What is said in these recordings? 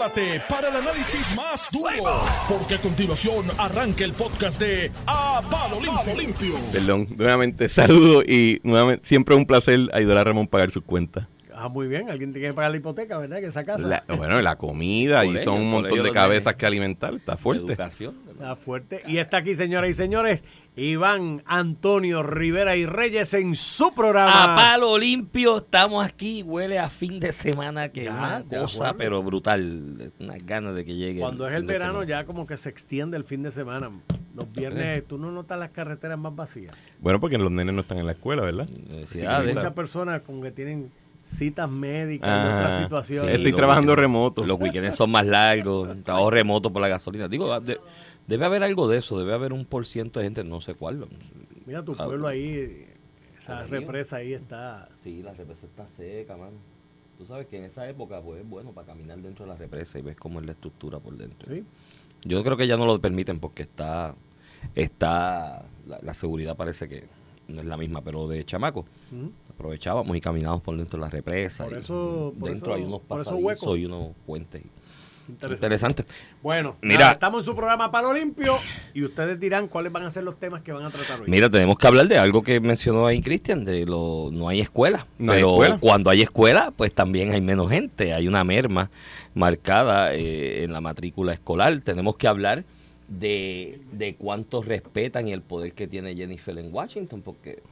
prepárate para el análisis más duro, porque a continuación arranca el podcast de A Palo Limpio. Limpio. Perdón, nuevamente saludo y nuevamente siempre un placer ayudar a Ramón a pagar sus cuentas. Ah, muy bien. Alguien tiene que pagar la hipoteca, ¿verdad? Que esa casa. La- bueno, la comida y son un montón de cabezas que alimentar, está fuerte. Educación. Está fuerte. Y está aquí, señoras y señores, Iván Antonio Rivera y Reyes en su programa. A palo limpio, estamos aquí. Huele a fin de semana, que es una cosa, jueves. pero brutal. Unas ganas de que llegue. Cuando es el verano, ya como que se extiende el fin de semana. Los viernes, tú no notas las carreteras más vacías. Bueno, porque los nenes no están en la escuela, ¿verdad? Universidades. Sí, Muchas personas como que tienen citas médicas y Ah, otras situaciones. Estoy trabajando weekends- remoto. Los weekends son más largos, trabajo remoto por la gasolina. Digo, de- debe haber algo de eso, debe haber un por ciento de gente, no sé cuál. Mira tu Ah, pueblo ahí, esa represa ahí está. Sí, la represa está seca, mano. Tú sabes que en esa época pues es bueno para caminar dentro de la represa y ves cómo es la estructura por dentro. ¿sí? Yo creo que ya no lo permiten porque está, está la, la seguridad parece que no es la misma, pero de chamaco. Aprovechábamos y caminábamos por dentro de la represa. Por y eso- por dentro eso- hay unos pasadizos y unos puentes. Interesante. Interesante. Bueno, Mira. nada, estamos en su programa Palo Limpio y ustedes dirán cuáles van a ser los temas que van a tratar hoy. Mira, tenemos que hablar de algo que mencionó ahí Cristian, de lo no hay escuela. No hay pero escuela. cuando hay escuela, pues también hay menos gente, hay una merma marcada eh, en la matrícula escolar. Tenemos que hablar de, de cuánto respetan y el poder que tiene Jennifer en Washington, porque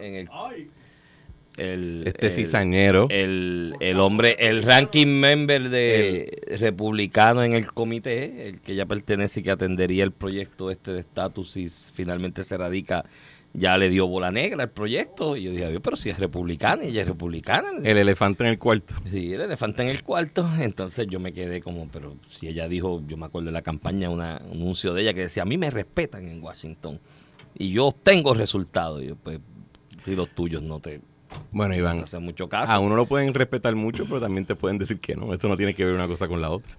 en el, el, Este el- cizañero. el, el hombre, el ranking member de republicano en el comité, el que ya pertenece y que atendería el proyecto este de estatus y finalmente se radica, ya le dio bola negra al proyecto. Y yo dije, "Adiós, pero si es republicana y ella es republicana. El elefante en el cuarto. Sí, el elefante en el cuarto. Entonces yo me quedé como, pero si ella dijo, yo me acuerdo de la campaña, una- un anuncio de ella que decía, a mí me respetan en Washington y yo obtengo resultados. Y yo, pues, si los tuyos no te Bueno, Iván, mucho caso. a uno lo pueden respetar mucho, pero también te pueden decir que no. Eso no tiene que ver una cosa con la otra.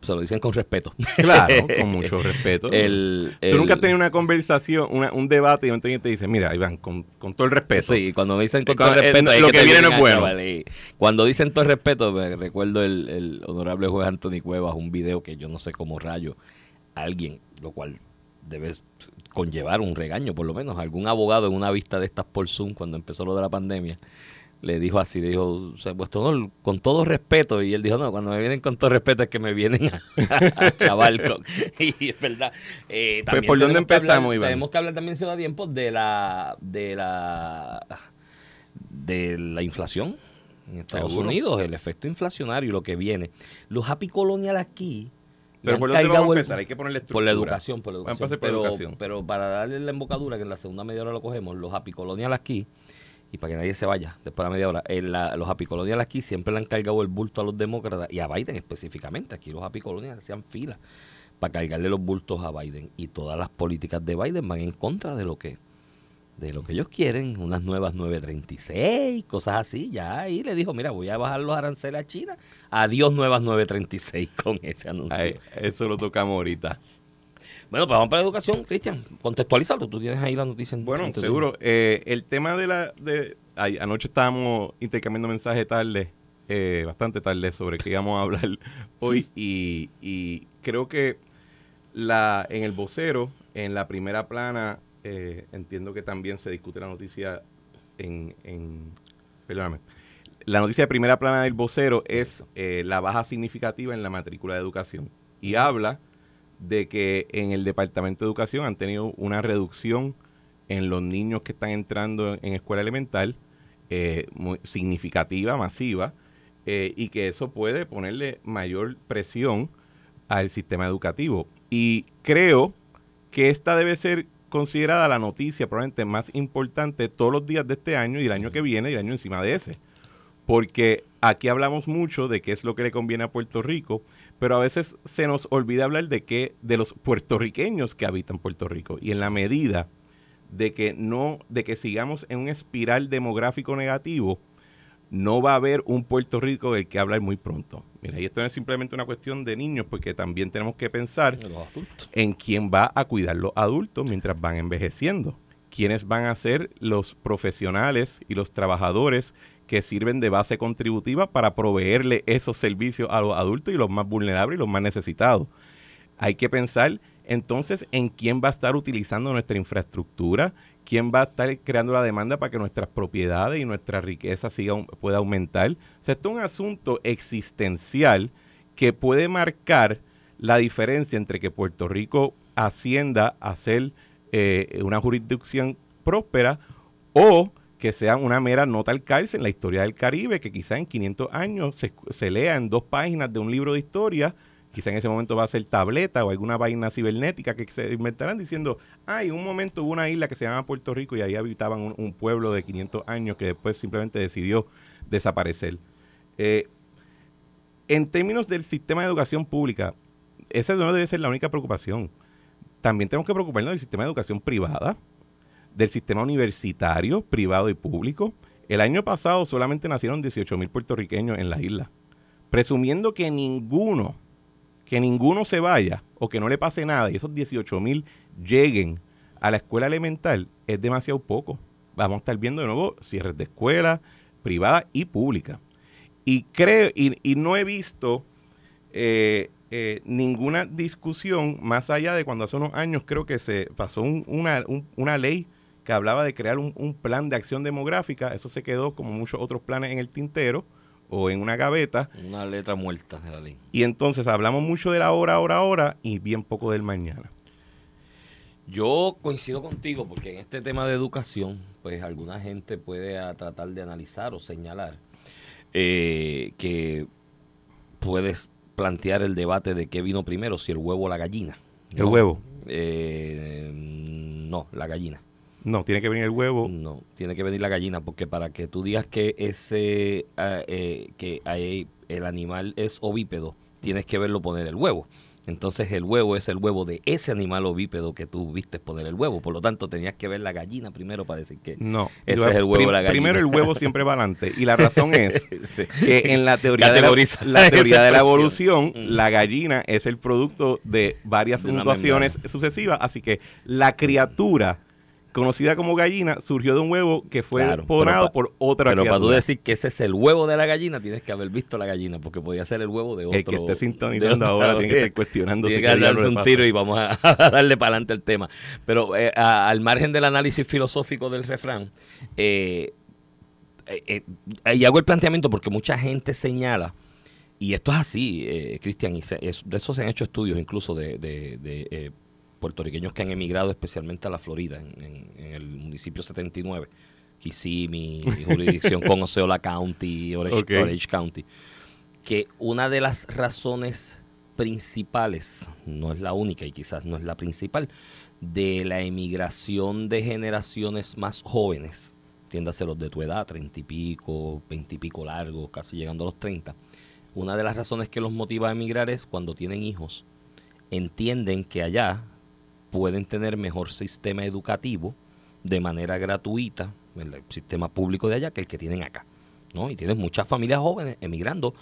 se lo dicen con respeto. Claro, con mucho respeto. El, Tú nunca has tenido una conversación, una- un debate y un te dice, mira, Iván, con, con todo el respeto. Sí, cuando me dicen con Con- todo el eh, respeto. lo que viene no es bueno. Cuando dicen todo el respeto, me recuerdo el, honorable juez Anthony Cuevas, un video que yo no sé cómo rayo, alguien, lo cual debe conllevar un regaño, por lo menos, algún abogado en una vista de estas por Zoom, cuando empezó lo de la pandemia, le dijo así, le dijo, vuestro honor, con todo respeto, y él dijo, no, cuando me vienen con todo respeto es que me vienen a, a chaval con- y es verdad. Eh, también ¿por dónde tenemos que hablar- empezamos, Iván? Tenemos que hablar también, si da tiempo, de la, de la, de la inflación en Estados Seguro. Unidos, el efecto inflacionario y lo que viene. Los happy colonial aquí... le Pero han por dónde cargado vamos a el- empezar, hay que ponerle por la educación, por la Vamos a educación. por pero, educación. pero para darle la embocadura, que en la segunda media hora lo cogemos, los apicolonial aquí, y para que nadie se vaya después de la media hora, en la- los apicolonial aquí siempre le han cargado el bulto a los demócratas y a Biden específicamente. Aquí los apicolonial hacían fila para cargarle los bultos a Biden. Y todas las políticas de Biden van en contra de lo que de lo que ellos quieren, unas nuevas 936, cosas así. Ya ahí le dijo, mira, voy a bajar los aranceles a China. Adiós nuevas 936 con ese anuncio. Ay, eso lo tocamos ahorita. Bueno, pues vamos para la educación, Cristian. Contextualízalo. Tú tienes ahí la noticia. en- Bueno, seguro. Eh, el tema de la... De, ay, anoche estábamos intercambiando mensajes tarde, eh, bastante tarde, sobre qué íbamos a hablar hoy y, y creo que la en el vocero, en la primera plana, eh, entiendo que también se discute la noticia en... en perdóname. La noticia de primera plana del vocero es eh, la baja significativa en la matrícula de educación y habla de que en el Departamento de Educación han tenido una reducción en los niños que están entrando en escuela elemental eh, muy significativa, masiva, eh, y que eso puede ponerle mayor presión al sistema educativo. Y creo que esta debe ser considerada la noticia probablemente más importante todos los días de este año y el año que viene y el año encima de ese. Porque aquí hablamos mucho de qué es lo que le conviene a Puerto Rico, pero a veces se nos olvida hablar de qué de los puertorriqueños que habitan Puerto Rico y en la medida de que no de que sigamos en un espiral demográfico negativo no va a haber un Puerto Rico del que hablar muy pronto. Mira, y esto no es simplemente una cuestión de niños, porque también tenemos que pensar en quién va a cuidar los adultos mientras van envejeciendo. ¿Quiénes van a ser los profesionales y los trabajadores que sirven de base contributiva para proveerle esos servicios a los adultos y los más vulnerables y los más necesitados. Hay que pensar entonces en quién va a estar utilizando nuestra infraestructura, quién va a estar creando la demanda para que nuestras propiedades y nuestra riqueza siga, pueda aumentar. O sea, esto es un asunto existencial que puede marcar la diferencia entre que Puerto Rico ascienda a ser eh, una jurisdicción próspera o que sea una mera nota al cárcel en la historia del Caribe, que quizá en 500 años se, se lea en dos páginas de un libro de historia quizá en ese momento va a ser tableta o alguna vaina cibernética que se inventarán diciendo, ay, en un momento hubo una isla que se llama Puerto Rico y ahí habitaban un, pueblo de 500 años que después simplemente decidió desaparecer. Eh, en términos del sistema de educación pública, esa no debe ser la única preocupación. También tenemos que preocuparnos del sistema de educación privada, del sistema universitario, privado y público. El año pasado solamente nacieron 18 mil puertorriqueños en la isla. Presumiendo que ninguno que ninguno se vaya o que no le pase nada y esos 18 mil lleguen a la escuela elemental es demasiado poco. Vamos a estar viendo de nuevo cierres de escuelas privadas y públicas. Y creo, y, no he visto eh, eh, ninguna discusión más allá de cuando hace unos años creo que se pasó una, una, ley que hablaba de crear un, plan de acción demográfica. Eso se quedó como muchos otros planes en el tintero o en una gaveta. Una letra muerta de la ley. Y entonces hablamos mucho de la hora, hora, hora y bien poco del mañana. Yo coincido contigo porque en este tema de educación, pues alguna gente puede tratar de analizar o señalar eh, que puedes plantear el debate de qué vino primero, si el huevo o la gallina. El huevo. Eh, no, la gallina. No, tiene que venir el huevo. No, tiene que venir la gallina, porque para que tú digas que ese ah, eh, que hay, el animal es ovípedo, tienes que verlo poner el huevo. Entonces el huevo es el huevo de ese animal ovípedo que tú viste poner el huevo. Por lo tanto, tenías que ver la gallina primero para decir que no, ese es el huevo de la gallina. Primero el huevo siempre va adelante. Y la razón es que en la teoría, de la, teoría de la evolución, mm. la gallina es el producto de varias situaciones sucesivas. Así que la criatura conocida como gallina, surgió de un huevo que fue claro, por otra Pero para tú decir que ese es el huevo de la gallina, tienes que haber visto la gallina, porque podía ser el huevo de otro. El que esté sintonizando ahora tiene que estar cuestionando. Tiene que darse un tiro y vamos a, darle para adelante el tema. Pero eh, al margen del análisis filosófico del refrán, eh, eh, y hago el planteamiento porque mucha gente señala, y esto es así, Cristian, y de eso se han hecho estudios incluso de, de puertorriqueños que han emigrado especialmente a la Florida, en, el municipio 79, Kissimmee, jurisdicción con Osceola County, Orange, County, que una de las razones principales, no es la única y quizás no es la principal, de la emigración de generaciones más jóvenes, tiéndase los de tu edad, treinta y pico, veinte y pico largos, casi llegando a los treinta, una de las razones que los motiva a emigrar es cuando tienen hijos, entienden que allá pueden tener mejor sistema educativo de manera gratuita en el sistema público de allá que el que tienen acá. ¿no? Y tienen muchas familias jóvenes emigrando,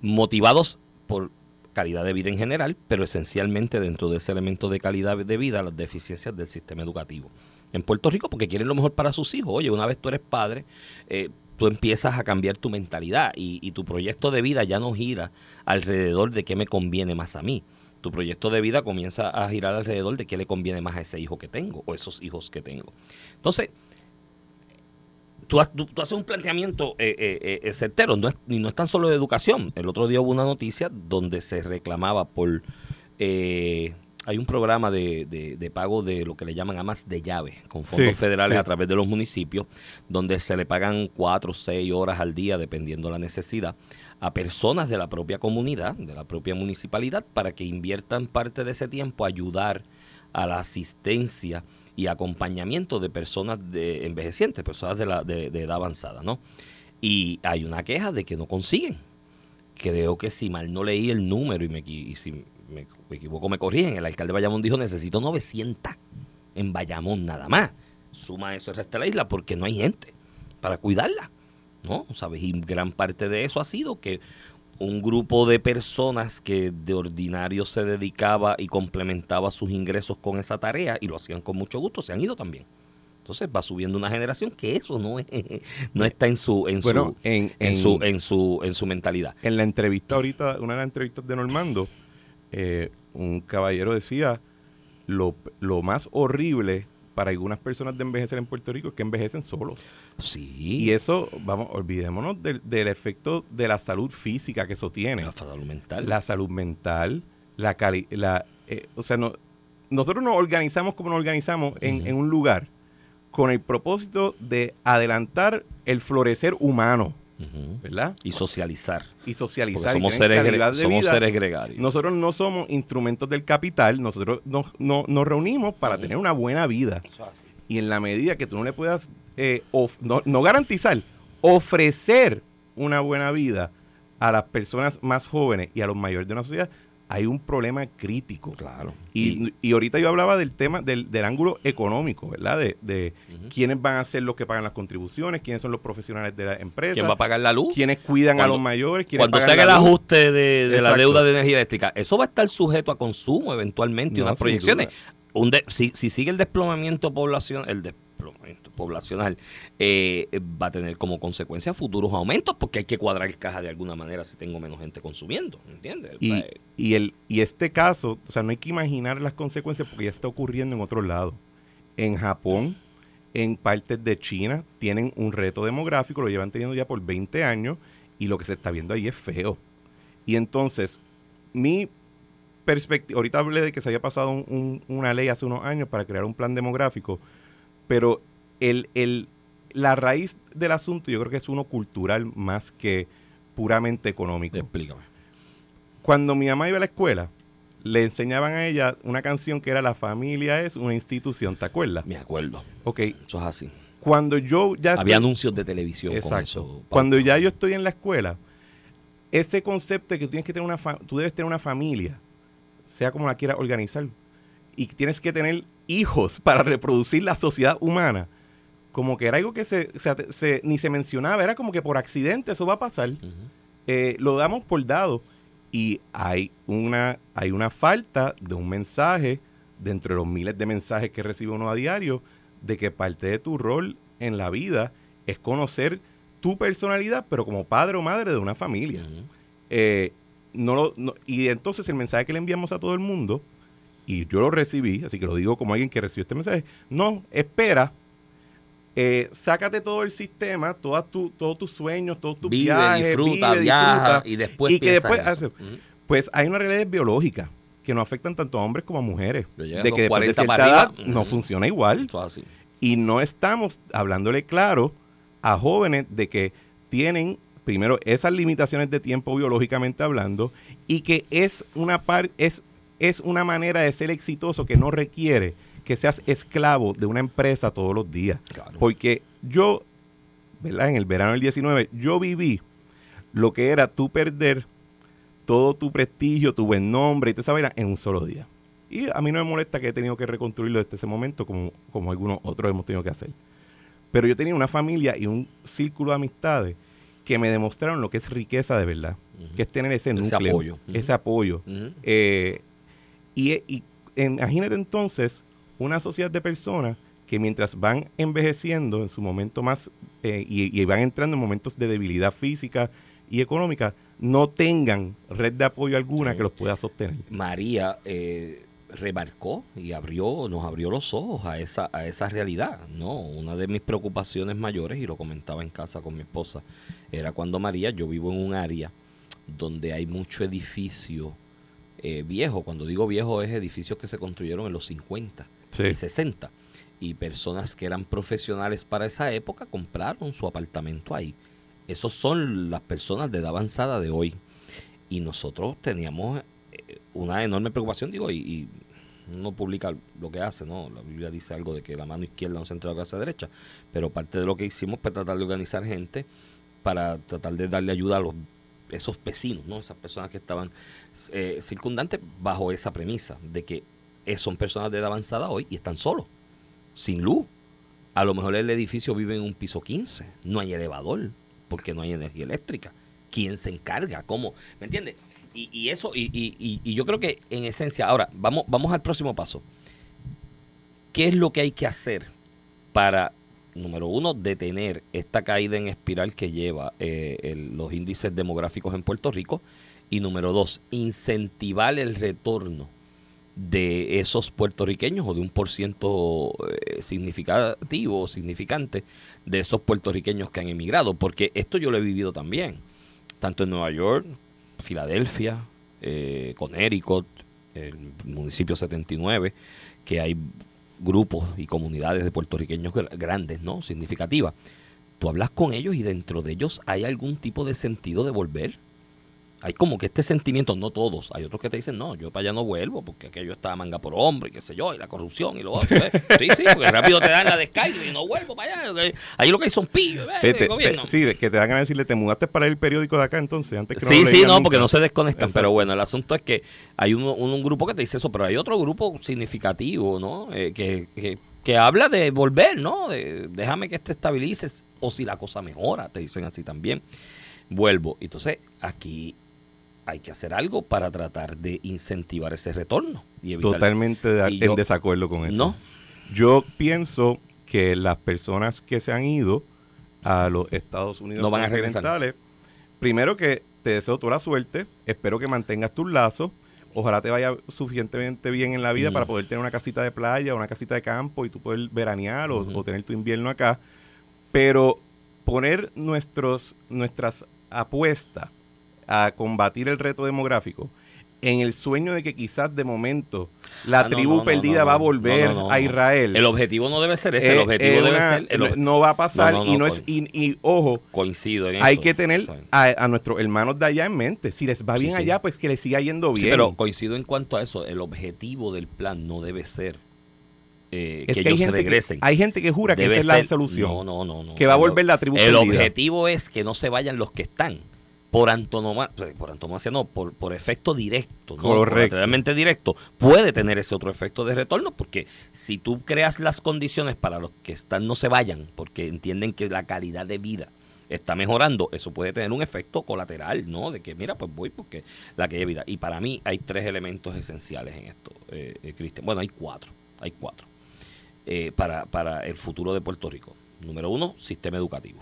motivados por calidad de vida en general, pero esencialmente dentro de ese elemento de calidad de vida, las deficiencias del sistema educativo. En Puerto Rico, porque quieren lo mejor para sus hijos. Oye, una vez tú eres padre, eh, tú empiezas a cambiar tu mentalidad y, y tu proyecto de vida ya no gira alrededor de qué me conviene más a mí tu proyecto de vida comienza a girar alrededor de qué le conviene más a ese hijo que tengo o esos hijos que tengo. Entonces, tú, haces un planteamiento eh, eh, eh, certero, no es, y no es tan solo de educación. El otro día hubo una noticia donde se reclamaba por... hay un programa de, pago de lo que le llaman amas de llave, con fondos federales a través de los municipios, donde se le pagan cuatro o seis horas al día, dependiendo la necesidad, a personas de la propia comunidad, de la propia municipalidad, para que inviertan parte de ese tiempo a ayudar a la asistencia y acompañamiento de personas de envejecientes, personas de, la, de, edad avanzada, ¿no? Y hay una queja de que no consiguen. Creo que si mal no leí el número y, me, si me, equivoco me corrigen, el alcalde de Bayamón dijo necesito 900 en Bayamón nada más. Suma eso el resto de la isla porque no hay gente para cuidarla. ¿no? ¿Sabes? Y gran parte de eso ha sido que un grupo de personas que de ordinario se dedicaba y complementaba sus ingresos con esa tarea y lo hacían con mucho gusto, se han ido también. Entonces va subiendo una generación que eso no es, no está en su, en Bueno, su, en- en, en- su, en su, en su mentalidad. En la entrevista ahorita, una de las entrevistas de Normando, eh, un caballero decía lo, lo más horrible para algunas personas de envejecer en Puerto Rico es que envejecen solos. Sí. Y eso, vamos, olvidémonos del, del efecto de la salud física que eso tiene. la salud mental. La salud mental, la cali la eh, o sea, no, nosotros nos organizamos como nos organizamos en, en un lugar con el propósito de adelantar el florecer humano, ¿verdad? Y socializar. Y socializar. somos seres, de somos vida. seres gregarios. Nosotros no somos instrumentos del capital, nosotros nos, no- nos reunimos para tener una buena vida. Y en la medida que tú no le puedas, eh, no garantizar, ofrecer una buena vida a las personas más jóvenes y a los mayores de una sociedad, hay un problema crítico. Claro. Y, y ahorita yo hablaba del tema del, del ángulo económico, ¿verdad? De, de quiénes van a ser los que pagan las contribuciones, quiénes son los profesionales de la empresa, ¿Quién va a pagar la luz? quiénes cuidan Cuando- a los mayores, quiénes Cuando se haga el ajuste de, de la deuda de energía eléctrica, eso va a estar sujeto a consumo eventualmente y No, unas proyecciones. Un de- si, si sigue el desplomamiento poblacional, el poblacional eh, va a tener como consecuencia futuros aumentos porque hay que cuadrar caja de alguna manera si tengo menos gente consumiendo, ¿entiendes? Y, Eh, y, el, y este caso, o sea, no hay que imaginar las consecuencias porque ya está ocurriendo en otros lados. En Japón, en partes de China, tienen un reto demográfico, lo llevan teniendo ya por 20 años y lo que se está viendo ahí es feo. Y entonces, mi perspectiva, ahorita hablé de que se había pasado un- un- una ley hace unos años para crear un plan demográfico, pero el, el, la raíz del asunto yo creo que es uno cultural más que puramente económico. explícame. Cuando mi mamá iba a la escuela, le enseñaban a ella una canción que era La familia es una institución, ¿te acuerdas? Me acuerdo. Ok, Eso es así. cuando yo ya... Había estoy- anuncios de televisión con Exacto. eso. Cuando ya yo estoy en la escuela, ese concepto de que tú tienes que tener una fa- tú debes tener una familia, sea como la quieras organizar, y tienes que tener hijos para reproducir la sociedad humana, como que era algo que se, se- se- ni se mencionaba, era como que por accidente eso va a pasar. Eh, lo damos por dado y hay una, hay una falta de un mensaje dentro de los miles de mensajes que recibe uno a diario de que parte de tu rol en la vida es conocer tu personalidad, pero como padre o madre de una familia. Eh, no lo- no- y entonces el mensaje que le enviamos a todo el mundo, y yo lo recibí, así que lo digo como alguien que recibió este mensaje, no, espera, eh, sácate todo el sistema, todas tu, todos tus sueños, todos tus Vive, viajes, disfruta, vive, viaja disfruta, y después y que después eso. hace- pues hay una realidad biológica que no afectan tanto a hombres como a mujeres. De que después de 40 cierta edad no funciona igual. Eso es así. Y no estamos hablándole claro a jóvenes de que tienen primero esas limitaciones de tiempo biológicamente hablando y que es una par es es una manera de ser exitoso que no requiere que seas esclavo de una empresa todos los días. Claro. Porque yo, ¿verdad? En el verano del 19, yo viví lo que era tú perder todo tu prestigio, tu buen nombre y toda esa vaina en un solo día. Y a mí no me molesta que he tenido que reconstruirlo desde ese momento como, como algunos otros hemos tenido que hacer. Pero yo tenía una familia y un círculo de amistades que me demostraron lo que es riqueza de verdad, que es tener ese Ese núcleo, apoyo. Ujú. ese apoyo. Eh, y, y imagínate entonces una sociedad de personas que mientras van envejeciendo en su momento más eh, y, van entrando en momentos de debilidad física y económica, no tengan red de apoyo alguna que los pueda sostener. María eh, remarcó y abrió, nos abrió los ojos a esa, a esa realidad. No, una de mis preocupaciones mayores, y lo comentaba en casa con mi esposa, era cuando María, yo vivo en un área donde hay mucho edificio eh, viejo. Cuando digo viejo es edificios que se construyeron en los 50 Sí. y 60. Y personas que eran profesionales para esa época compraron su apartamento ahí. Esos son las personas de edad avanzada de hoy. Y nosotros teníamos eh, una enorme preocupación, digo, y, y no publica lo que hace, ¿no? La Biblia dice algo de que la mano izquierda no se entrega a la casa derecha, pero parte de lo que hicimos fue tratar de organizar gente para tratar de darle ayuda a los esos vecinos, ¿no? Esas personas que estaban eh, circundantes bajo esa premisa de que eh, son personas de edad avanzada hoy y están solos, sin luz. A lo mejor el edificio vive en un piso 15, no hay elevador, porque no hay energía eléctrica. ¿Quién se encarga? ¿Cómo? ¿Me entiendes? Y, eso, y- y yo creo que en esencia, ahora, vamos, vamos al próximo paso. ¿Qué es lo que hay que hacer para, número uno, detener esta caída en espiral que lleva eh, el- los índices demográficos en Puerto Rico. Y número dos, incentivar el retorno de esos puertorriqueños o de un por ciento eh, significativo o significante de esos puertorriqueños que han emigrado. Porque esto yo lo he vivido también, tanto en Nueva York, Filadelfia, eh, Connecticut, el municipio 79, que hay grupos y comunidades de puertorriqueños gr- grandes, ¿no? Significativas. Tú hablas con ellos y dentro de ellos hay algún tipo de sentido de volver. Hay como que este sentimiento, no todos, hay otros que te dicen, no, yo para allá no vuelvo porque aquello está manga por hombre, y qué sé yo, y la corrupción y lo otro. ¿eh? Sí, sí, porque rápido te dan la descarga y no vuelvo para allá. que Ahí lo que hay son pillos, ¿eh? Eh, te- gobierno. te- sí, que te dan de decirle, te mudaste para el periódico de acá entonces, antes que no Sí, lo sí, no, nunca". porque no se desconectan. Exacto. Pero bueno, el asunto es que hay un, un- un grupo que te dice eso, pero hay otro grupo significativo, ¿no? Eh, que, que, que habla de volver, ¿no? De, déjame que te estabilices o si la cosa mejora, te dicen así también. Vuelvo. Entonces, aquí hay que hacer algo para tratar de incentivar ese retorno. Y Totalmente de- Y en yo- desacuerdo con eso. No. Yo pienso que las personas que se han ido a los Estados Unidos No van a regresar. primero que te deseo toda la suerte, espero que mantengas tus lazos, ojalá te vaya suficientemente bien en la vida Mm. para poder tener una casita de playa, una casita de campo y tú poder veranear o, o tener tu invierno acá, pero poner nuestros, nuestras apuestas a combatir el reto demográfico en el sueño de que quizás de momento la Ah, tribu no, no, perdida no, va a volver a. Israel. El objetivo no debe ser ese, el Eh, objetivo debe una- ser... el ob- no va a pasar y no es y, y, ojo coincido en eso. hay que tener a, a nuestros hermanos de allá en mente si les va bien sí. allá pues que les siga yendo Sí, bien pero coincido en cuanto a eso. El objetivo del plan no debe ser eh, Es que, ellos se que- regresen. hay gente que jura que esa es la solución No, no, no, no. que va a volver la tribu El perdida. objetivo es que no se vayan los que están. Por antonomasia, por antonomasia no, por, por efecto directo, ¿no? Correcto. Realmente directo, puede tener ese otro efecto de retorno, porque si tú creas las condiciones para los que están no se vayan, porque entienden que la calidad de vida está mejorando, eso puede tener un efecto colateral, ¿no? De que, mira, pues voy porque la que vida. Y para mí hay tres elementos esenciales en esto, eh, eh, Cristian. Bueno, hay cuatro, hay cuatro eh, para, para el futuro de Puerto Rico. Número uno, sistema educativo.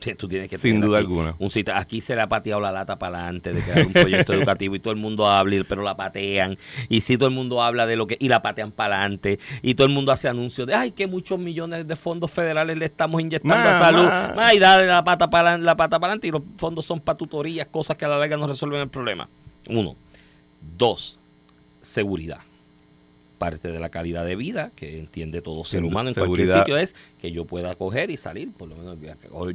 Sí, tú tienes que Sin tener duda aquí alguna. Un sitio, aquí se le ha pateado la lata para adelante de crear un proyecto educativo y todo el mundo habla, pero la patean. Y si todo el mundo habla de lo que. y la patean para adelante. Y todo el mundo hace anuncios de ay, que muchos millones de fondos federales le estamos inyectando Ma, a salud. ma. Ma, y dale la pata para la pata para adelante. Y los fondos son para tutorías, cosas que a la larga no resuelven el problema. Uno. Dos, seguridad. Parte de la calidad de vida que entiende todo ser humano en cualquier sitio es que yo pueda coger y salir, por lo menos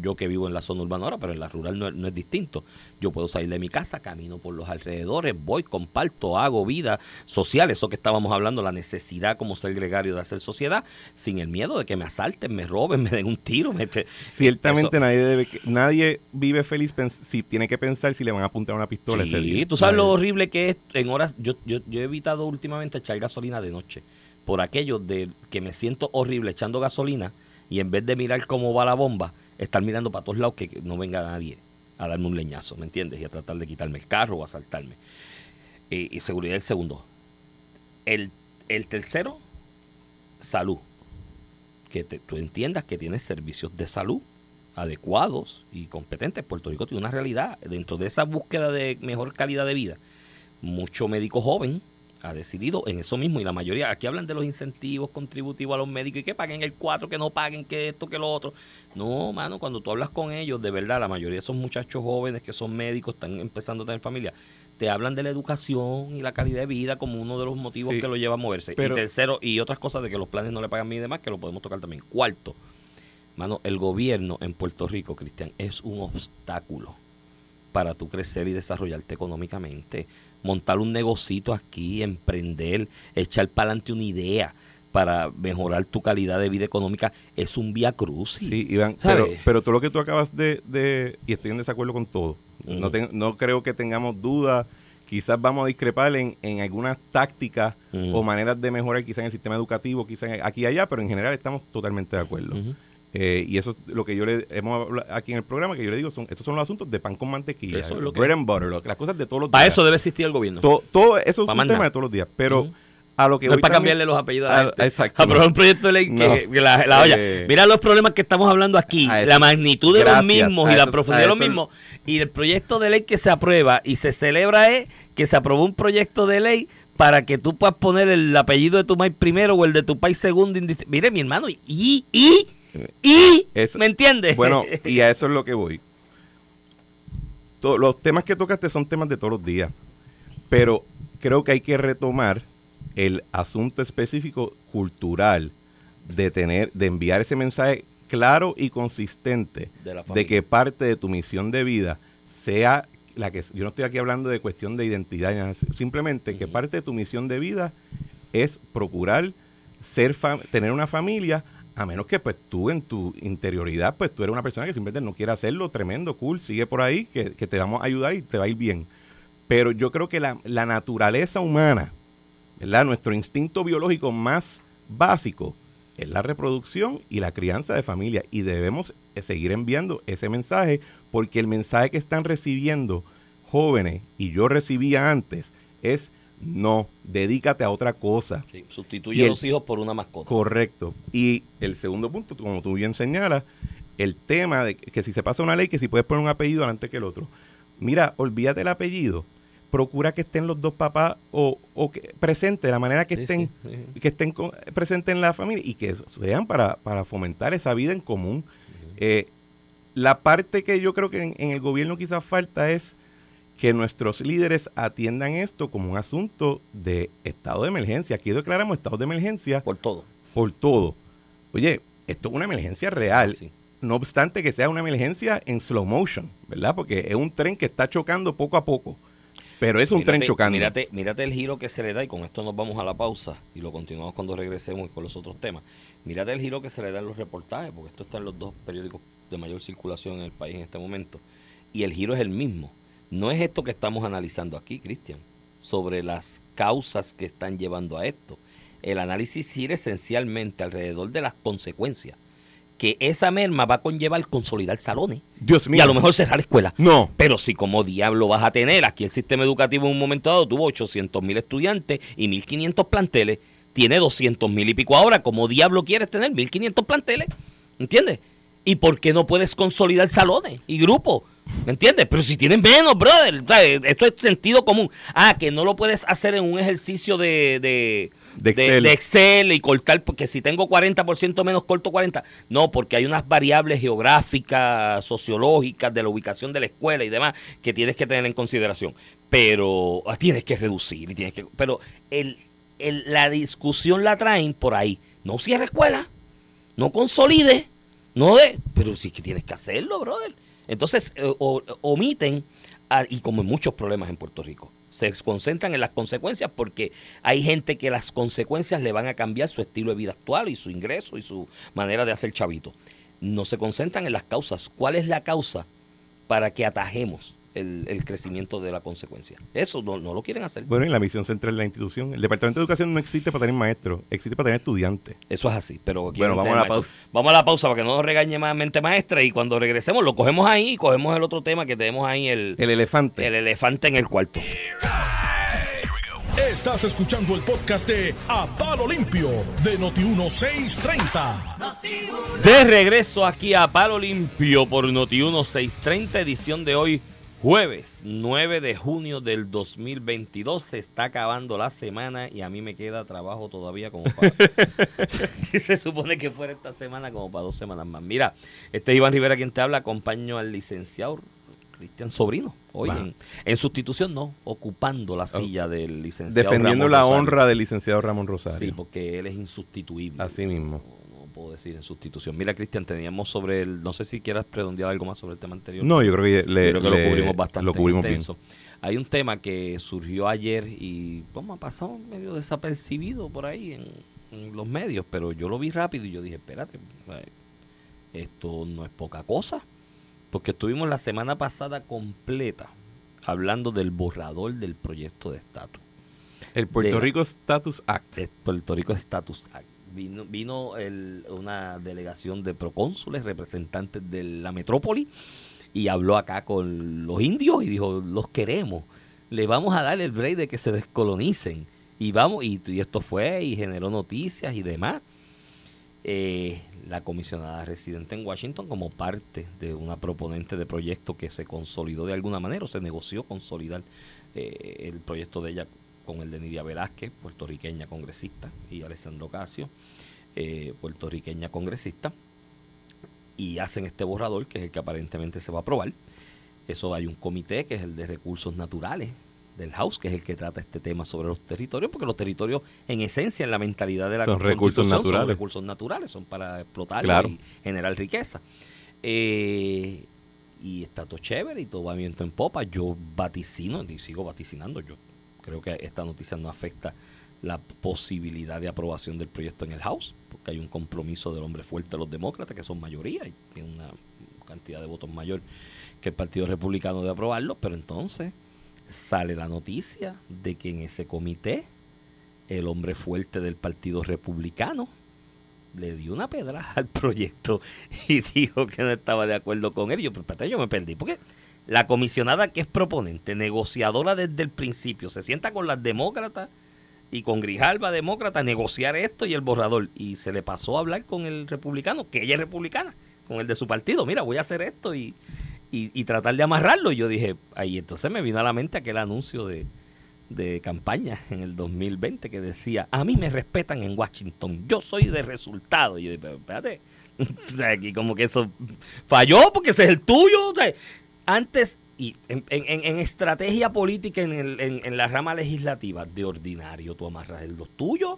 yo que vivo en la zona urbana ahora, pero en la rural no, no es distinto. Yo puedo salir de mi casa, camino por los alrededores, voy, comparto, hago vida social, eso que estábamos hablando, la necesidad como ser gregario de hacer sociedad, sin el miedo de que me asalten, me roben, me den un tiro. Me te- ciertamente Eso- nadie debe nadie vive feliz si tiene que pensar si le van a apuntar una pistola ese Sí, día tú sabes lo horrible que es en horas. Yo, yo, yo he evitado últimamente echar gasolina de noche. Por aquello de que me siento horrible echando gasolina y en vez de mirar cómo va la bomba, estar mirando para todos lados que no venga nadie a darme un leñazo, ¿me entiendes? Y a tratar de quitarme el carro o asaltarme. Y, y seguridad el segundo. El, el tercero, salud. Que te- tú entiendas que tienes servicios de salud adecuados y competentes. Puerto Rico tiene una realidad. Dentro de esa búsqueda de mejor calidad de vida, mucho médico joven ha decidido en eso mismo y la mayoría, aquí hablan de los incentivos contributivos a los médicos y que paguen el 4, que no paguen, que esto, que lo otro. No, mano, cuando tú hablas con ellos, de verdad, la mayoría de esos muchachos jóvenes que son médicos, están empezando a tener familia, te hablan de la educación y la calidad de vida como uno de los motivos Sí, que lo lleva a moverse. pero- y tercero, y otras cosas de que los planes no le pagan bien y demás, que lo podemos tocar también. Cuarto, mano, el gobierno en Puerto Rico, Cristian, es un obstáculo para tú crecer y desarrollarte económicamente. Montar un negocito aquí, emprender, echar para adelante una idea para mejorar tu calidad de vida económica es un vía cruz. Sí, Iván, pero, pero todo lo que tú acabas de, de- y estoy en desacuerdo con todo, no, creo que tengamos dudas, quizás vamos a discrepar en, en algunas tácticas o maneras de mejorar quizás en el sistema educativo, quizás aquí y allá, pero en general estamos totalmente de acuerdo. Eh, y eso es lo que yo le hemos hablado aquí en el programa, que yo le digo, son estos son los asuntos de pan con mantequilla, Eso es lo que- bread and butter, lo- las cosas de todos los Para días. eso debe existir el gobierno. To- todo eso es Pa' un tema nada. de todos los días, pero a lo que No es para también- cambiarle los apellidos a la gente. exacto, Aprobar un proyecto de ley que, No. la, la olla. Eh, Mira los problemas que estamos hablando aquí, eso- la magnitud de gracias, los mismos y la profundidad de los mismos. Y el proyecto de ley que se aprueba y se celebra es que se aprobó un proyecto de ley para que tú puedas poner el apellido de tu país primero o el de tu país segundo. Mire, mi hermano, y, y, y, Eso- ¿me entiendes? Bueno, y a eso es lo que voy. Los temas que tocaste son temas de todos los días, pero creo que hay que retomar el asunto específico cultural de tener, de enviar ese mensaje claro y consistente De que parte de tu misión de vida sea la que yo no estoy aquí hablando de cuestión de identidad, simplemente que parte de tu misión de vida es procurar ser fam- tener una familia a menos que pues tú en tu interioridad pues tú eres una persona que simplemente no quiere hacerlo tremendo cool sigue por ahí que, que te vamos a ayudar y te va a ir bien pero yo creo que la, la naturaleza humana ¿verdad? nuestro instinto biológico más básico es la reproducción y la crianza de familia y debemos eh, seguir enviando ese mensaje porque el mensaje que están recibiendo jóvenes y yo recibía antes es no, dedícate a otra cosa. Sí, sustituye el- a los hijos por una mascota. Correcto. Y el segundo punto, como tú bien señalas, el tema de que, que si se pasa una ley, que si puedes poner un apellido antes que el otro. Mira, olvídate el apellido. Procura que estén los dos papás o, o que, presentes de la manera que estén sí, sí. que estén presentes en la familia y que sean para, para fomentar esa vida en común. Eh, la parte que yo creo que en, en el gobierno quizás falta es que nuestros líderes atiendan esto como un asunto de estado de emergencia. Aquí declaramos estado de emergencia Por todo. por todo. Oye, esto es una emergencia real. Sí. No obstante que sea una emergencia en slow motion, ¿verdad? Porque es un tren que está chocando poco a poco. Pero es un tren chocando. Mírate, mírate el giro que se le da y con esto nos vamos a la pausa y lo continuamos cuando regresemos con los otros temas. Mírate el giro que se le da en los reportajes, porque esto está en los dos periódicos de mayor circulación en el país en este momento. Y el giro es el mismo. No es esto que estamos analizando aquí, Cristian, sobre las causas que están llevando a esto. El análisis gira esencialmente alrededor de las consecuencias que esa merma va a conllevar consolidar salones Dios y mío. a lo mejor cerrar escuelas. No. Pero si como diablo vas a tener, aquí el sistema educativo en un momento dado tuvo 800 mil estudiantes y 1.500 planteles, tiene 200 mil y pico ahora, como diablo quieres tener 1.500 planteles? ¿Entiendes? ¿Y por qué no puedes consolidar salones y grupos? ¿Me entiendes? Pero si tienes menos, brother. Esto es sentido común. Ah, que no lo puedes hacer en un ejercicio de, de, De Excel. de Excel y cortar, porque si tengo 40% menos, corto 40%. No, porque hay unas variables geográficas, sociológicas, de la ubicación de la escuela y demás, que tienes que tener en consideración. Pero ah, tienes que reducir y tienes que... Pero el, el- la discusión la traen por ahí. No cierre escuela, no consolide, no de... Pero sí que tienes que hacerlo, brother. Entonces, eh, o- omiten, ah, y como en muchos problemas en Puerto Rico, se concentran en las consecuencias porque hay gente que las consecuencias le van a cambiar su estilo de vida actual y su ingreso y su manera de hacer chavito. No se concentran en las causas. ¿Cuál es la causa para que atajemos el, el crecimiento de la consecuencia? Eso no, no lo quieren hacer. Bueno, y la misión central de la institución. El Departamento de Educación no existe para tener maestros, existe para tener estudiantes. Eso es así, pero aquí Bueno, no vamos a la pausa. Vamos a la pausa para que no nos regañe más mente maestra y cuando regresemos lo cogemos ahí y cogemos el otro tema que tenemos ahí, el, El elefante. el elefante en el cuarto. Estás escuchando el podcast de A Palo Limpio de Noti1630. De regreso aquí a Palo Limpio por Noti 1630, edición de hoy, jueves 9 de junio del 2022. Se está acabando la semana y a mí me queda trabajo todavía como para. Se supone que fuera esta semana como para dos semanas más. Mira, este es Iván Rivera quien te habla, acompaño al licenciado Cristian Sobrino. Hoy en, en sustitución, no, ocupando la silla del licenciado. Defendiendo Ramón la Rosario. honra del licenciado Ramón Rosario. Sí, porque él es insustituible. Así mismo. Puedo decir en sustitución. Mira, Cristian, teníamos sobre el. No sé si quieras redondear algo más sobre el tema anterior. No, yo creo que, le- Yo creo que le- lo cubrimos bastante Lo cubrimos bien. intenso. Hay un tema que surgió ayer y vamos ha pasado medio desapercibido por ahí en, en los medios, pero yo lo vi rápido y yo dije, espérate, eh, esto no es poca cosa, porque estuvimos la semana pasada completa hablando del borrador del proyecto de estatus. El Puerto de- Rico Status Act. Es Puerto Rico Status Act. Vino, vino el- una delegación de procónsules, representantes de la metrópoli, y habló acá con los indios y dijo, los queremos, le vamos a dar el break de que se descolonicen. Y vamos, y, esto fue y generó noticias y demás. Eh, la comisionada residente en Washington como parte de una proponente de proyecto que se consolidó de alguna manera o se negoció consolidar eh, el proyecto de ella con el de Nidia Velázquez, puertorriqueña congresista, y Alessandro Casio, eh, puertorriqueña congresista, y hacen este borrador que es el que aparentemente se va a aprobar. Eso hay un comité que es el de recursos naturales del House, que es el que trata este tema sobre los territorios, porque los territorios, en esencia, en la mentalidad de la Son recursos naturales. son recursos naturales, son para explotar Claro. y generar riqueza. Eh, y está todo chévere y todo va viento en popa. Yo vaticino y sigo vaticinando. Yo creo que esta noticia no afecta la posibilidad de aprobación del proyecto en el House, porque hay un compromiso del hombre fuerte de los demócratas, que son mayoría y tienen una cantidad de votos mayor que el Partido Republicano de aprobarlo, pero entonces sale la noticia de que en ese comité el hombre fuerte del Partido Republicano le dio una pedra al proyecto y dijo que no estaba de acuerdo con él. Y yo, pero espérate, yo me perdí. Porque la comisionada que es proponente, negociadora desde el principio, se sienta con las demócratas y con Grijalba, demócrata, a negociar esto y el borrador. Y se le pasó a hablar con el republicano, que ella es republicana, con el de su partido. Mira, voy a hacer esto y, y, tratar de amarrarlo. Y yo dije, ahí entonces me vino a la mente aquel anuncio de, de campaña en el 2020 que decía, a mí me respetan en Washington, yo soy de resultado. Y yo dije, espérate, aquí como que eso falló porque ese es el tuyo. O sea, antes, y en, en- estrategia política en, el- en- la rama legislativa, de ordinario tú amarras los tuyos,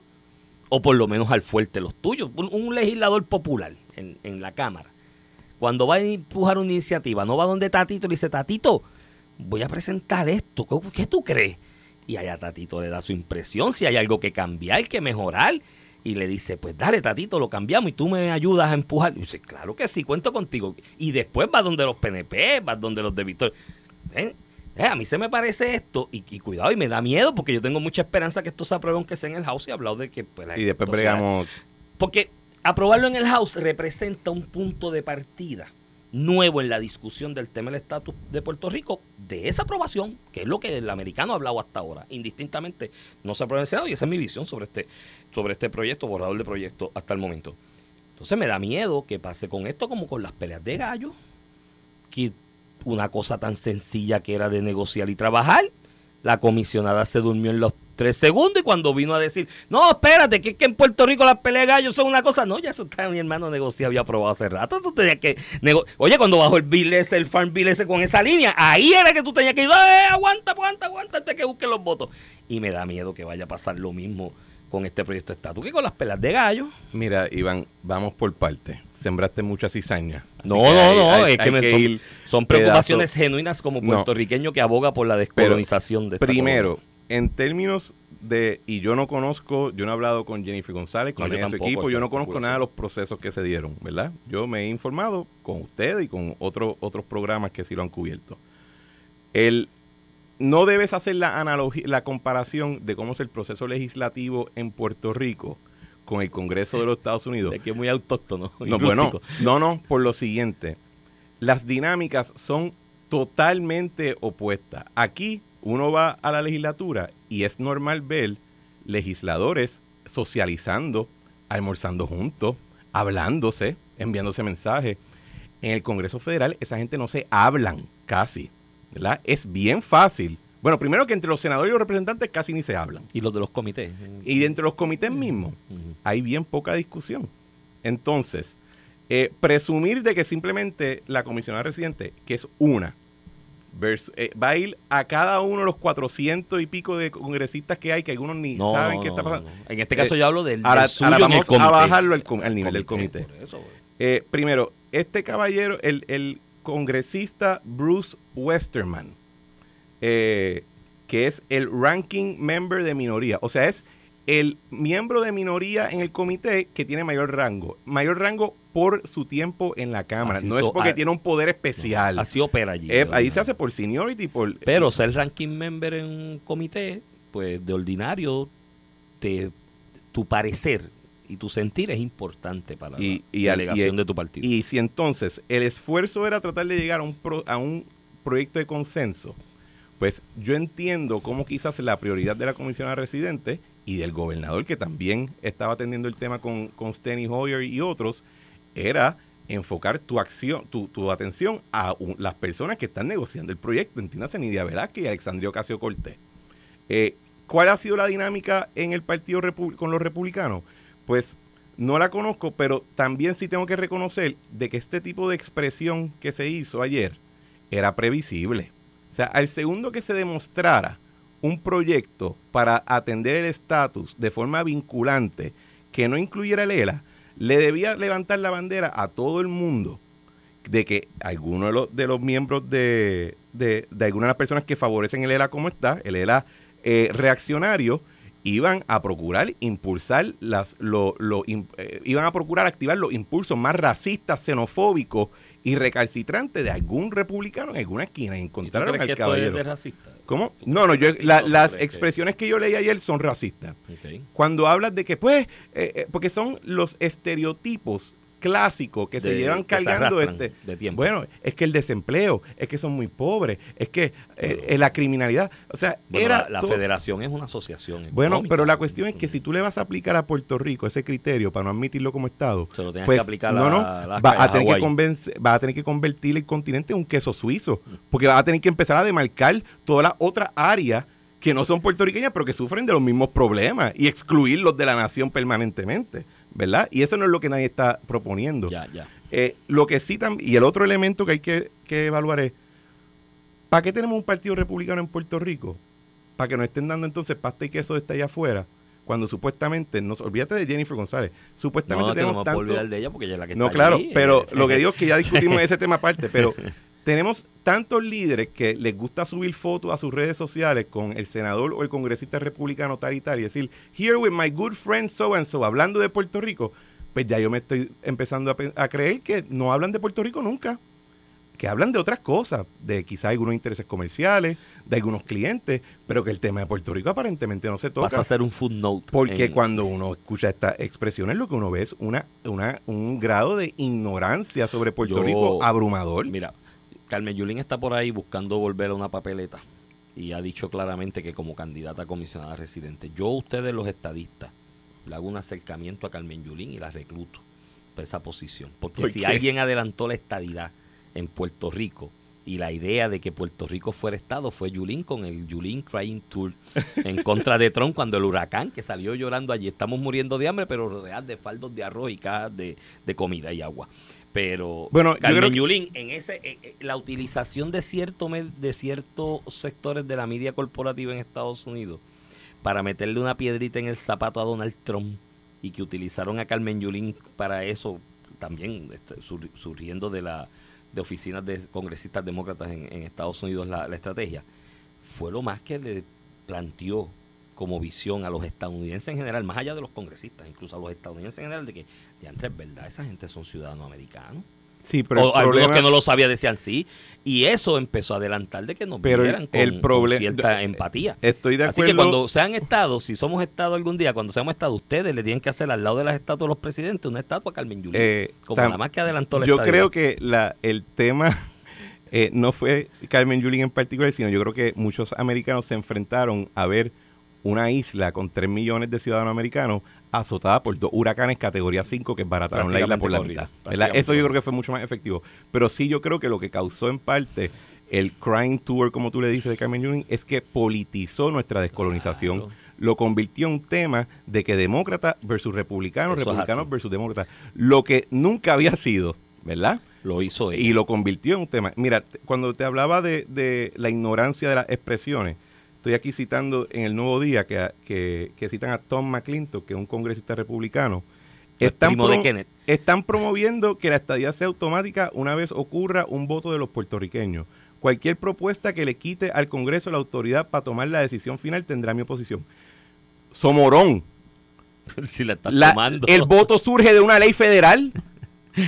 o por lo menos al fuerte los tuyos. Un, legislador popular en, la Cámara, cuando va a empujar una iniciativa, no va donde Tatito y dice, Tatito, voy a presentar esto, ¿qué, qué tú crees? Y allá Tatito le da su impresión, si hay algo que cambiar, que mejorar. Y le dice, pues dale, Tatito, lo cambiamos y tú me ayudas a empujar. Y dice, claro que sí, cuento contigo. Y después va donde los PNP, va donde los de Victoria. Eh, eh, a mí se me parece esto, y, y cuidado, y me da miedo, porque yo tengo mucha esperanza que esto se apruebe aunque sea en el House y hablado de que... Pues, la- Y después bregamos. porque aprobarlo en el House representa un punto de partida nuevo en la discusión del tema del estatus de Puerto Rico, de esa aprobación, que es lo que el americano ha hablado hasta ahora. Indistintamente no se el Senado y esa es mi visión sobre este, sobre este proyecto, borrador de proyecto hasta el momento. Entonces me da miedo que pase con esto como con las peleas de gallos, que una cosa tan sencilla que era de negociar y trabajar, la comisionada se durmió en los tres segundos y cuando vino a decir, no, espérate, que es que en Puerto Rico las peleas de gallos son una cosa, no, ya eso está mi hermano negociado había aprobado hace rato, eso tenía que nego- Oye, cuando bajó el bill ese, el farm bill ese con esa línea, ahí era que tú tenías que ir, "Eh, aguanta, aguanta, aguanta, hasta que busquen los votos. Y me da miedo que vaya a pasar lo mismo con este proyecto de estatus que con las peleas de gallos. Mira, Iván, vamos por parte. Sembraste mucha cizaña. No, no, hay- no, hay- es que, me- que son, pedazo- preocupaciones genuinas como No. puertorriqueño que aboga por la descolonización de esta Primero, colonia. En términos de, y yo no conozco, yo no he hablado con Jennifer González, con No, su tampoco, equipo, es yo no conozco nada de los procesos que se dieron, ¿verdad? Yo me he informado con usted y con otro- otros programas que sí lo han cubierto. El, no debes hacer la analogía, la comparación de cómo es el proceso legislativo en Puerto Rico con el Congreso de los Estados Unidos. De que es muy autóctono. No, bueno, no, no, por lo siguiente. Las dinámicas son totalmente opuestas. Aquí uno va a la legislatura y es normal ver legisladores socializando, almorzando juntos, hablándose, enviándose mensajes. En el Congreso Federal esa gente no se hablan casi, ¿verdad? Es bien fácil. Bueno, primero que entre los senadores y los representantes casi ni se hablan. Y los de los comités. Y dentro de los comités mismos hay bien poca discusión. Entonces, eh, presumir de que simplemente la comisionada residente, que es una, eh, va a ir a cada uno de los 400 y pico de congresistas que hay, que algunos ni No, saben no, qué está pasando. no. En este caso Eh, yo hablo del, ahora- del suyo ahora el vamos a bajarlo al nivel del comité. eso. Eh, primero, este caballero, el, el congresista Bruce Westerman, eh, que es el ranking member de minoría, o sea, es el miembro de minoría en el comité que tiene mayor rango. Mayor rango por su tiempo en la Cámara. Así no es porque ah, tiene un poder especial. Así opera allí. Eh, ahí se hace por seniority, por... Pero ser ranking member en un comité, pues de ordinario, te, tu parecer y tu sentir es importante para Y- la y delegación y- de tu partido. Y si entonces el esfuerzo era tratar de llegar a un, pro- a un proyecto de consenso, Pues yo entiendo cómo quizás la prioridad de la comisionada residente y del gobernador, que también estaba atendiendo el tema con, con Steny Hoyer y otros, era enfocar tu acción, tu, tu atención a las personas que están negociando el proyecto, entiéndase Nidia Velázquez y Alexandria Ocasio Cortés. Eh, ¿Cuál ha sido la dinámica en el partido con los republicanos? Pues no la conozco, pero también sí tengo que reconocer de que este tipo de expresión que se hizo ayer era previsible. O sea, al segundo que se demostrara un proyecto para atender el estatus de forma vinculante que no incluyera el ELA, le debía levantar la bandera a todo el mundo de que algunos de los, de los miembros de, de, de algunas de las personas que favorecen el ELA como está, el ELA eh, reaccionario, iban a procurar impulsar las, lo, lo eh, iban a procurar activar los impulsos más racistas, xenofóbicos y recalcitrantes de algún republicano en alguna esquina y ¿Y tú encontraron crees al que esto es caballero. de racista? ¿Cómo? ¿Tú No, no, yo, la- las que- expresiones que yo leí ayer son racistas. Cuando hablas de que, pues, eh, eh, porque son los estereotipos clásicos que se llevan que cargando este. de tiempo. Bueno, es que el desempleo, es que son muy pobres, es que eh, eh, la criminalidad, o sea, Bueno, era la, la todo- federación es una asociación. Bueno, pero la cuestión es que si tú le vas a aplicar a Puerto Rico ese criterio para no admitirlo como Estado, Se lo tenías pues que aplicar no, a no, Alaska va a tener que convencer, va a tener que convertir el continente en un queso suizo, porque va a tener que empezar a demarcar todas las otras áreas que no son puertorriqueñas, pero que sufren de los mismos problemas y excluirlos de la nación permanentemente, ¿verdad? Y eso no es lo que nadie está proponiendo. Ya, ya. Eh, lo que sí y el otro elemento que hay que, que evaluar es, ¿para qué tenemos un partido republicano en Puerto Rico? Para que nos estén dando entonces pasta y queso de allá afuera, cuando supuestamente, no, olvídate de Jennifer González, supuestamente No, que no tenemos me tanto... olvidar de ella porque ella es la que No, está claro, allí, pero lo que digo es que ya discutimos ese tema aparte, pero tenemos tantos líderes que les gusta subir fotos a sus redes sociales con el senador o el congresista republicano tal y tal y decir, here with my good friend so and so, hablando de Puerto Rico, pues ya yo me estoy empezando a, creer que no hablan de Puerto Rico nunca, que hablan de otras cosas, de quizás algunos intereses comerciales, de algunos clientes, pero que el tema de Puerto Rico aparentemente no se toca. Vas a hacer un footnote. Porque en- cuando uno escucha estas expresiones, lo que uno ve es una, una, un grado de ignorancia sobre Puerto Yo- Rico abrumador. Mira, Carmen Yulín está por ahí buscando volver a una papeleta y ha dicho claramente que como candidata a comisionada residente, yo a ustedes los estadistas le hago un acercamiento a Carmen Yulín y la recluto para esa posición. Porque ¿Por si alguien adelantó la estadidad en Puerto Rico y la idea de que Puerto Rico fuera estado fue Yulín con el Yulín Crying Tour en contra de Trump cuando el huracán que salió llorando allí estamos muriendo de hambre pero rodeados de faldos de arroz y cajas de, de comida y agua. Pero Bueno, Carmen que- Yulín, en ese eh, eh, la utilización de cierto de ciertos sectores de la media corporativa en Estados Unidos para meterle una piedrita en el zapato a Donald Trump y que utilizaron a Carmen Yulín para eso también este, sur- surgiendo de la de oficinas de congresistas demócratas en, en Estados Unidos la, la estrategia fue lo más que le planteó como visión a los estadounidenses en general, más allá de los congresistas, incluso a los estadounidenses en general, de que, de es verdad, esa gente son ciudadanos americanos. Sí, pero o algunos problema- que no lo sabían decían sí. Y eso empezó a adelantar de que nos Pero vieran con, el con cierta eh, empatía. Estoy de Así acuerdo. que cuando sean estados, si somos estado algún día, cuando seamos estado, ustedes le tienen que hacer al lado de las estatuas de los presidentes una estatua a Carmen Yulín. Eh, como nada más que adelantó la Yo creo que la, el tema eh, no fue Carmen Yulín en particular, sino yo creo que muchos americanos se enfrentaron a ver una isla con 3 millones de ciudadanos americanos azotada por dos huracanes categoría 5 que barataron la isla por la mitad. Eso yo creo que fue mucho más efectivo. Pero sí yo creo que lo que causó en parte el crime tour, como tú le dices, de Carmen Yulín, es que politizó nuestra descolonización. Claro. Lo convirtió en un tema de que demócrata versus republicanos, Eso es republicanos versus demócratas. Lo que nunca había sido, ¿verdad? Lo hizo ella. y lo convirtió en un tema. Mira, cuando te hablaba de, de la ignorancia de las expresiones, estoy aquí citando en el Nuevo Día que, que, que citan a Tom McClintock, que es un congresista republicano. El primo de Kenneth. están promoviendo que la estadía sea automática una vez ocurra un voto de los puertorriqueños. Cualquier propuesta que le quite al Congreso la autoridad para tomar la decisión final tendrá mi oposición. Somorón. si la estás La- tomando. el voto surge de una ley federal.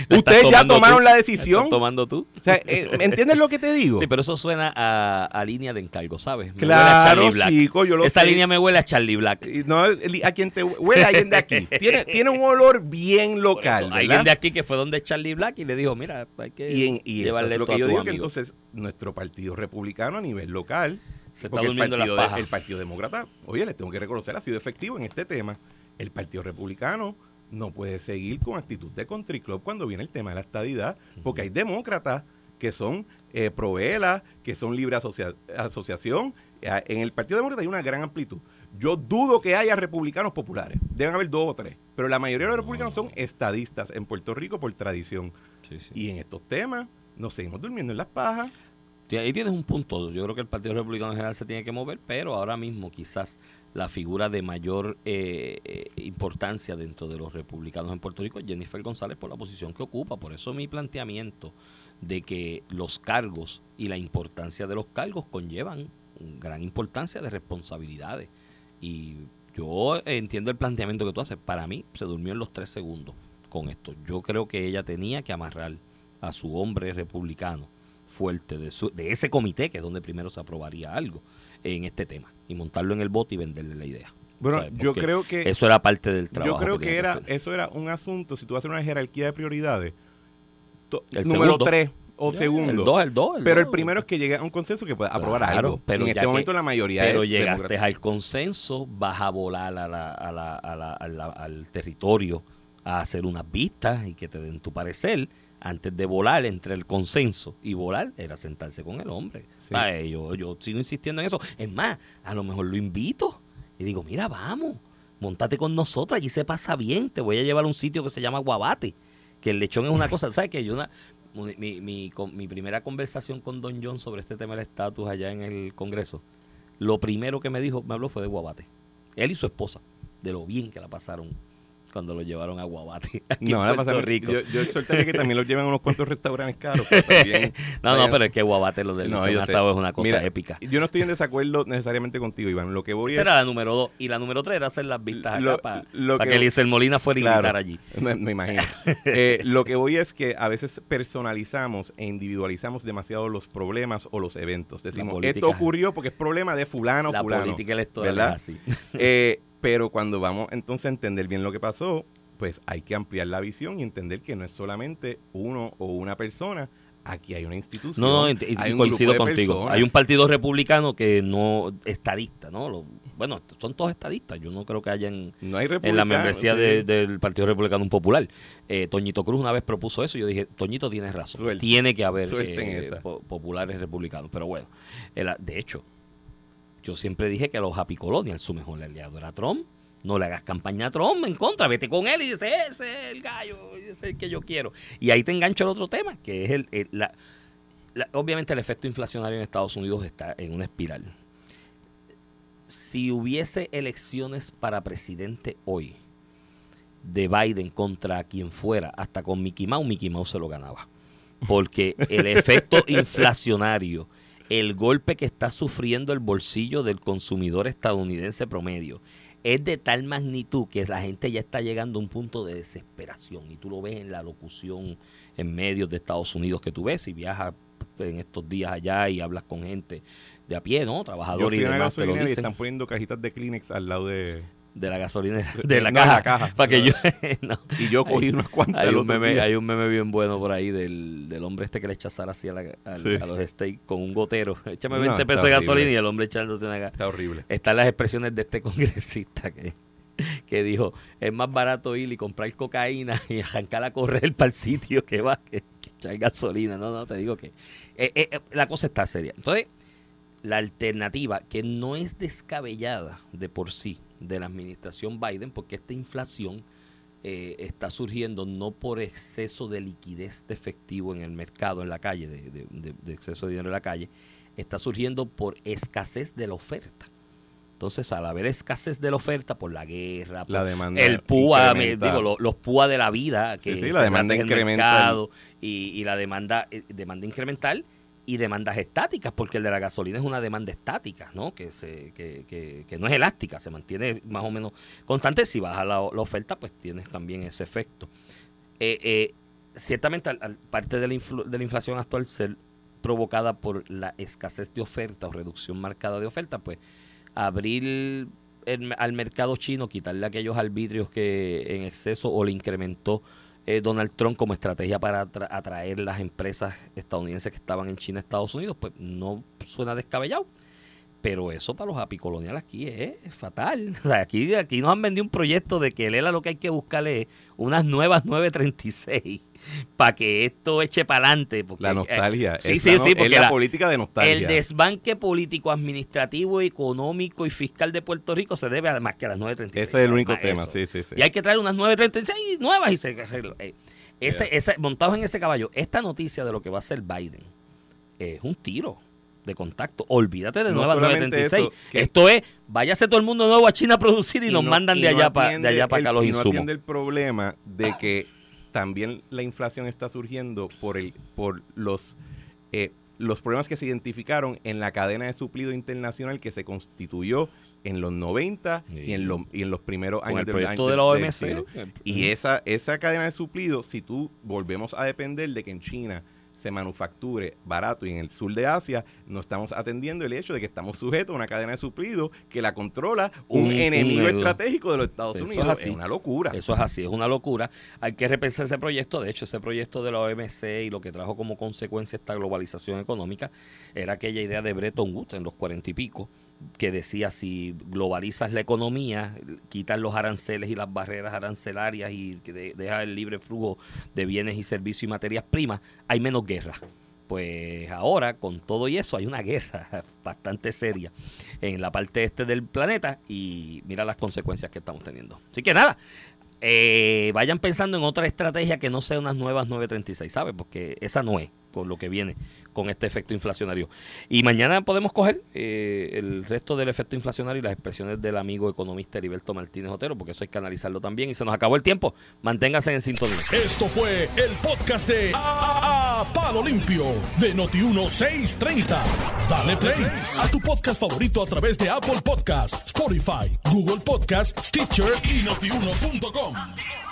Ustedes ya tomaron tú. la La decisión. estás tomando tú. O sea, eh, ¿entiendes lo que te digo? Sí, pero eso suena a, a línea de encargo, ¿sabes? Me Claro, huele a Charlie Black. chico, yo lo Esa sé. línea me huele a Charlie Black. No, el- a quien te huele alguien de aquí. Tiene, tiene un olor bien local, alguien de aquí que fue donde Charlie Black y le dijo, mira, hay que Y, en- y eso llevarle es lo que a yo digo que entonces nuestro partido republicano a nivel local Se está el durmiendo en partido, la paja. el Partido Demócrata, oye, le tengo que reconocer, ha sido efectivo en este tema. El Partido Republicano no puede seguir con actitud de country club cuando viene el tema de la estadidad, porque hay demócratas que son eh, pro-vela, que son libre asocia- asociación. Eh, En el Partido Demócrata hay una gran amplitud. Yo dudo que haya republicanos populares. Deben haber dos o tres. Pero la mayoría de los republicanos son estadistas en Puerto Rico por tradición. Sí, sí. Y en estos temas nos seguimos durmiendo en las pajas. Sí, Ahí tienes un punto. Yo creo que el Partido Republicano en general se tiene que mover, pero ahora mismo quizás la figura de mayor eh, importancia dentro de los republicanos en Puerto Rico Jennifer González por la posición que ocupa. Por eso mi planteamiento de que los cargos y la importancia de los cargos conllevan gran importancia de responsabilidades. Y yo entiendo el planteamiento que tú haces. Para mí se durmió en los tres segundos con esto. Yo creo que ella tenía que amarrar a su hombre republicano fuerte de, su- de ese comité, que es donde primero se aprobaría algo en este tema, y montarlo en el bote y venderle la idea. Bueno, ¿Sabes? yo creo que Eso era parte del trabajo. Yo creo que, era eso era un asunto, si tú vas a hacer una jerarquía de prioridades, to- El número segundo. 3 o Ya, segundo. El 2, el 2. pero el primero es que llegue a un consenso que pueda aprobar Claro, algo. pero en este que- momento la mayoría Pero es llegaste al consenso, vas a volar a la- a la- a la- a la- a la- al territorio a hacer unas vistas y que te den tu parecer. Antes de volar entre el consenso y volar, era sentarse con el hombre. Sí. Ay, yo, yo sigo insistiendo en eso. Es más, a lo mejor lo invito y digo, mira, vamos, montate con nosotros, allí se pasa bien, te voy a llevar a un sitio que se llama Guabate, que el lechón es una cosa, ¿sabes qué? Yo una, mi, mi, mi, con- mi primera conversación con Don John sobre este tema del estatus allá en el Congreso, lo primero que me dijo, me habló fue de Guabate. Él y su esposa, de lo bien que la pasaron cuando lo llevaron a Guabate, aquí No, en la Puerto pasaron- Rico. Yo, yo exhortaría que también los lleven a unos cuantos restaurantes caros. pero también no, no, pero es que Guabate, lo del No, asado es una cosa Mira, épica. Yo no estoy en desacuerdo necesariamente contigo, Iván. Lo que voy Esa es... era la número dos. Y la número tres era hacer las vistas Lo- acá para lo que, que- Molina fuera a invitar allí. Me, me imagino. Eh, lo que voy es que a veces personalizamos e individualizamos demasiado los problemas o los eventos. Decimos, política- esto ocurrió porque es problema de fulano, la fulano. política electoral ¿verdad? es así. Eh, pero cuando vamos entonces a entender bien lo que pasó, pues hay que ampliar la visión y entender que no es solamente uno o una persona. Aquí hay una institución. No, no, y, hay coincido contigo. personas. Hay un partido republicano que no estadista, ¿no? Lo- bueno, son todos estadistas. Yo no creo que hayan No hay en la membresía sí. de- del Partido Republicano un Popular. Eh, Toñito Cruz una vez propuso eso y yo dije, Toñito tienes razón. Suerte. Tiene que haber eh, populares republicanos. Pero bueno, el- de hecho, yo siempre dije que a los Happy Colonial su mejor aliado era Trump. No le hagas campaña a Trump en contra, vete con él y dice, ese es el gallo, ese es el que yo quiero. Y ahí te engancho el otro tema, que es el, el- la, la- obviamente el efecto inflacionario en Estados Unidos está en una espiral. Si hubiese elecciones para presidente hoy de Biden contra quien fuera, hasta con Mickey Mouse, Mickey Mouse se lo ganaba. Porque el efecto inflacionario, el golpe que está sufriendo el bolsillo del consumidor estadounidense promedio, es de tal magnitud que la gente ya está llegando a un punto de desesperación. Y tú lo ves en la locución en medios de Estados Unidos que tú ves y viajas en estos días allá y hablas con gente de a pie, ¿no? Trabajadores y demás te lo gasolinera y están poniendo cajitas de Kleenex al lado de... de la gasolina De- la no, caja, la caja. para que No. yo no. Y yo cogí Hay- unas cuantas hay un meme hay un meme bien bueno por ahí del, del hombre este que le echa sal así a, la- al- Sí. a los steaks con un gotero échame No, 20 está pesos de gasolina y el hombre echándote una Está horrible. están las expresiones de este congresista que, que dijo es más barato ir y comprar cocaína y arrancar a correr para el sitio que va que, que echar gasolina no no te digo que eh, eh, eh, la cosa está seria entonces la alternativa que no es descabellada de por sí de la administración Biden porque esta inflación eh, está surgiendo no por exceso de liquidez de efectivo en el mercado, en la calle, de, de- de- de exceso de dinero en la calle, está surgiendo por escasez de la oferta. Entonces, al haber escasez de la oferta por la guerra, por La demanda el incrementa. digo, lo- los PUA de la vida, que Sí, la demanda en el mercado y, y la demanda, eh, demanda incremental y demandas estáticas, porque el de la gasolina es una demanda estática, ¿no? Que, se, que, que, que no es elástica, se mantiene más o menos constante. Si baja la, oferta, pues tienes también ese efecto. Eh, eh, ciertamente, al- parte de la, de la inflación actual ser provocada por la escasez de oferta o reducción marcada de oferta, pues abrir al mercado chino, quitarle aquellos arbitrios que en exceso o le incrementó eh, Donald Trump como estrategia para atra- atraer las empresas estadounidenses que estaban en China a Estados Unidos, pues no suena descabellado. Pero eso para los apicoloniales aquí es fatal. Aquí, aquí nos han vendido un proyecto de que Lela lo que hay que buscarle es unas nuevas 936 para que esto eche para adelante. La nostalgia. sí, sí, sí, porque la, política de nostalgia. El desbanque político, administrativo, económico y fiscal de Puerto Rico se debe a más que a las 936. Ese es el único tema, sí, sí, sí. Y hay que traer unas 936 nuevas y se eh, ese, ese, montados en ese caballo, esta noticia de lo que va a hacer Biden es un tiro de contacto. Olvídate de nueva 936. Esto es, váyase todo el mundo nuevo a China a producir y, nos mandan de, allá para de allá para acá los insumos. No el problema de que también la inflación está surgiendo por el por los eh, los problemas que se identificaron en la cadena de suplido internacional que se constituyó en los 90 y, en los, y en los primeros años el proyecto de la OMC. y esa, esa cadena de suplido, si tú volvemos a depender de que en China se manufacture barato y en el sur de Asia no estamos atendiendo el hecho de que estamos sujetos a una cadena de suplido que la controla un, enemigo estratégico de los Estados Unidos. Es, una locura. Eso es así, es una locura. Hay que repensar ese proyecto. De hecho, ese proyecto de la OMC y lo que trajo como consecuencia esta globalización económica era aquella idea de Bretton Woods en los cuarenta y pico que decía si globalizas la economía, quitas los aranceles y las barreras arancelarias y que dejas el libre flujo de bienes y servicios y materias primas, hay menos guerra. Pues ahora, con todo y eso, hay una guerra bastante seria en la parte este del planeta y mira las consecuencias que estamos teniendo. Así que nada, eh, vayan pensando en otra estrategia que no sea unas nuevas 936, ¿sabes? Porque esa no es con lo que viene con este efecto inflacionario. Y mañana podemos coger eh, el resto del efecto inflacionario y las expresiones del amigo economista Heriberto Martínez Otero, porque eso hay que analizarlo también. Y se nos acabó el tiempo. Manténgase en sintonía. Esto fue el podcast de Palo Limpio de Noti1630. Dale play a tu podcast favorito a través de Apple Podcasts, Spotify, Google Podcasts, Stitcher y notiuno.com.